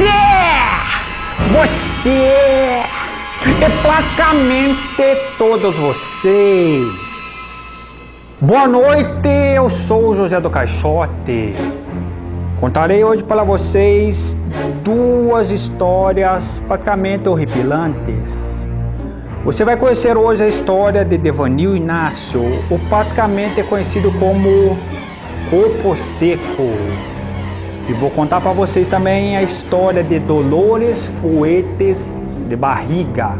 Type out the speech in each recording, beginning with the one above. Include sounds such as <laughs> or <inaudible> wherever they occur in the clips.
Você! Você! E praticamente todos vocês. Boa noite, eu sou o José do Caixote. Contarei hoje para vocês duas histórias praticamente horripilantes. Você vai conhecer hoje a história de Devanil Inácio, o praticamente conhecido como Corpo Seco. E vou contar para vocês também a história de Dolores Fuetes de Barriga,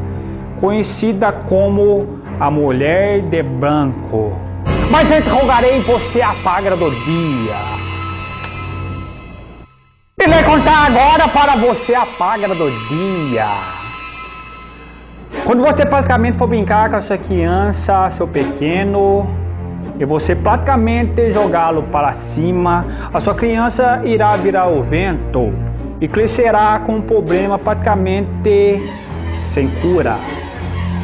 conhecida como a Mulher de Branco. Mas antes rogarei você a paga do dia. E vai contar agora para você a paga do dia. Quando você praticamente for brincar com a sua criança, seu pequeno, e você praticamente jogá-lo para cima, a sua criança irá virar o vento e crescerá com um problema praticamente sem cura.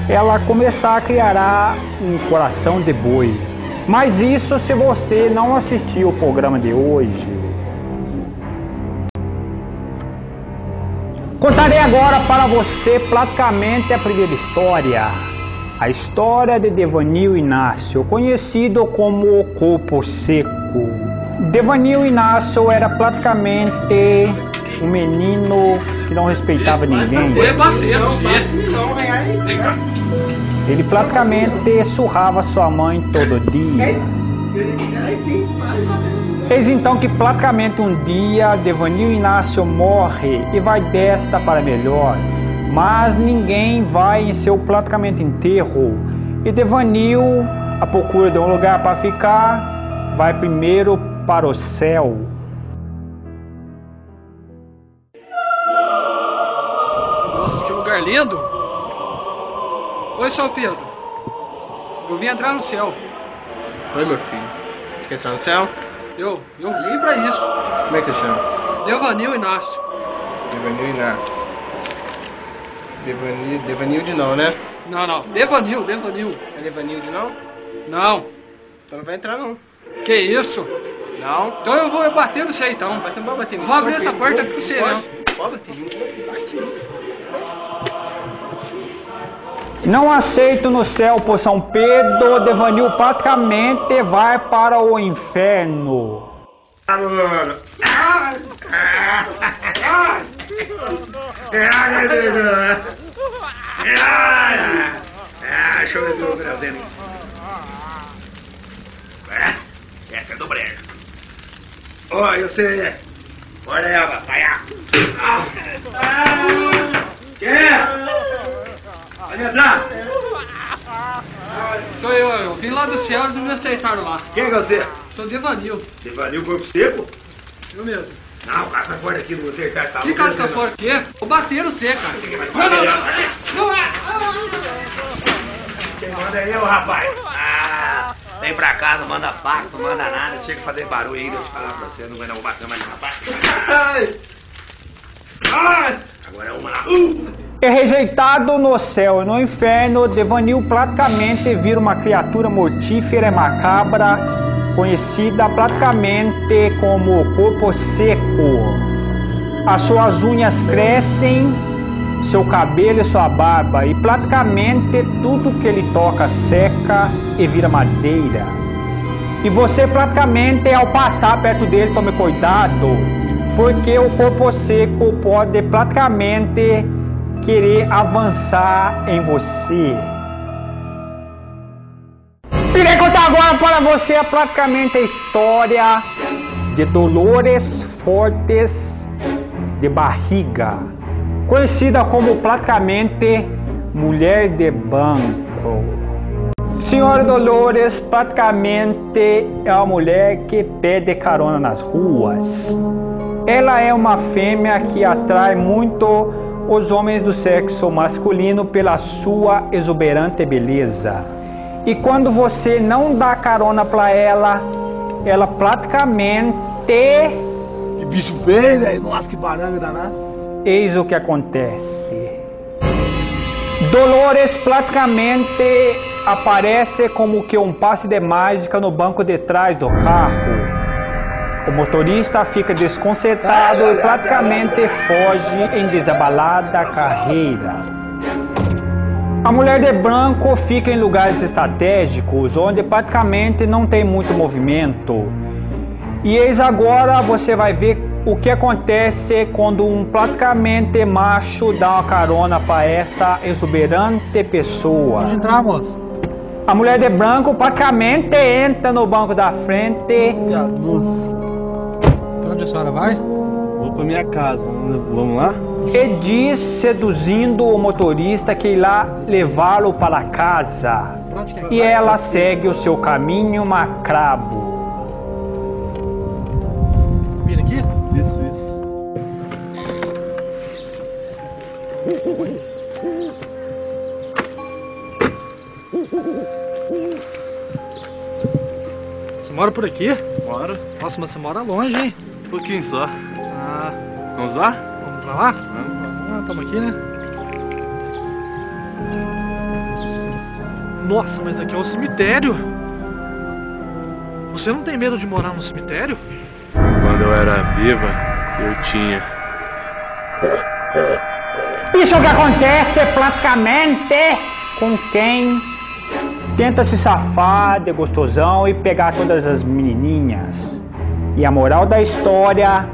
Ela começar a criar um coração de boi. Mas isso se você não assistiu o programa de hoje. Contarei agora para você praticamente a primeira história. A história de Devanil Inácio, conhecido como o Corpo Seco. Devanil Inácio era praticamente um menino que não respeitava ninguém. Ele praticamente surrava sua mãe todo dia. Eis então que praticamente um dia Devanil Inácio morre e vai desta para melhor mas ninguém vai em seu praticamente enterro. E Devanil, à procura de um lugar para ficar, vai primeiro para o céu. Nossa, que lugar lindo! Oi, São Pedro. Eu vim entrar no céu. Oi, meu filho. Quer entrar no céu? Eu, eu vim pra isso. Como é que você chama? Devanil Inácio. Devanil Inácio. Devanil, Devanilde não, né? Não, não. Devanil, Devanil. É Devanilde não? Não. Então não vai entrar não. Que isso? Não. Então eu vou bater no você então. Mas você não vai bater Vou abrir essa porta com você, não. Pode bater. Bate. Não aceito no céu por São Pedro, Devanil praticamente vai para o inferno. Ah, mano. Ah, ah, ah. Ah, meu Deus. Ah, ah, deixa eu ver o. Ah, essa é do brejo. Oi, você. Olha ela, vai lá. Quem é? Pode entrar. Sou eu, eu vim lá do céu e me aceitaram lá. Quem é você? Sou Devanil. Devanil Corpo Seco? Eu mesmo. Não, casca fora aqui, não você tá, tá Que casca fora o quê? Vou bater no você, cara. Não, não, não. Quem manda é eu, rapaz. Ah, vem pra casa, manda pacto, manda nada. Chega a fazer barulho aí, deixa eu falar pra você. Não vai não bater mais, rapaz. Ai. Ai. Agora é uma lá. Uh. É rejeitado no céu e no inferno, Devanil praticamente vira uma criatura mortífera e macabra, conhecida praticamente como corpo seco. As suas unhas crescem, seu cabelo e sua barba, e praticamente tudo que ele toca seca e vira madeira. E você praticamente ao passar perto dele tome cuidado, porque o corpo seco pode praticamente querer avançar em você. Irei contar agora para você praticamente a história de Dolores Fortes de Barriga, conhecida como praticamente Mulher de Banco. Senhora Dolores praticamente é uma mulher que pede carona nas ruas. Ela é uma fêmea que atrai muito os homens do sexo masculino pela sua exuberante beleza. E quando você não dá carona para ela, ela praticamente. Que bicho feio, velho. Nossa, que baranga danada. Eis o que acontece. Dolores praticamente aparece como que um passe de mágica no banco de trás do carro. O motorista fica desconcertado e praticamente foge em desabalada carreira. A mulher de branco fica em lugares estratégicos onde praticamente não tem muito movimento. E eis agora você vai ver o que acontece quando um praticamente macho dá uma carona para essa exuberante pessoa. Pode entrar, moço. A mulher de branco praticamente entra no banco da frente Nossa. Pra onde a senhora vai? Vou pra minha casa. Vamos lá? E diz, seduzindo o motorista, que irá levá-lo para casa. E ela segue o seu caminho macrabo. Vira aqui? Isso, isso. Você mora por aqui? Bora. Nossa, mas você mora longe, hein? Um pouquinho só. Ah, Vamos lá? Pra lá? Vamos. Ah, tamo aqui, né? Nossa, mas aqui é um cemitério. Você não tem medo de morar no cemitério? Quando eu era viva, eu tinha. Isso que acontece praticamente com quem tenta se safar de gostosão e pegar todas as menininhas. E a moral da história,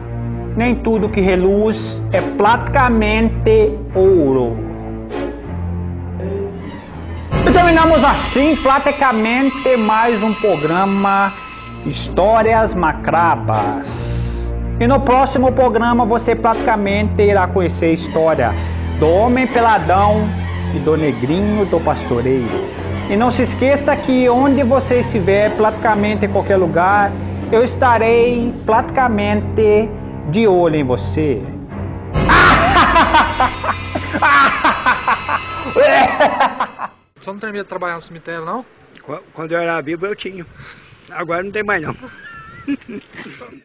nem tudo que reluz é praticamente ouro. E terminamos assim praticamente mais um programa Histórias Macrabas. E no próximo programa você praticamente irá conhecer a história do Homem Peladão e do Negrinho do Pastoreiro. E não se esqueça que onde você estiver, praticamente em qualquer lugar, eu estarei praticamente de olho em você. Você não tem medo de trabalhar no cemitério, não? Quando eu era vivo eu tinha. Agora não tem mais não. <laughs>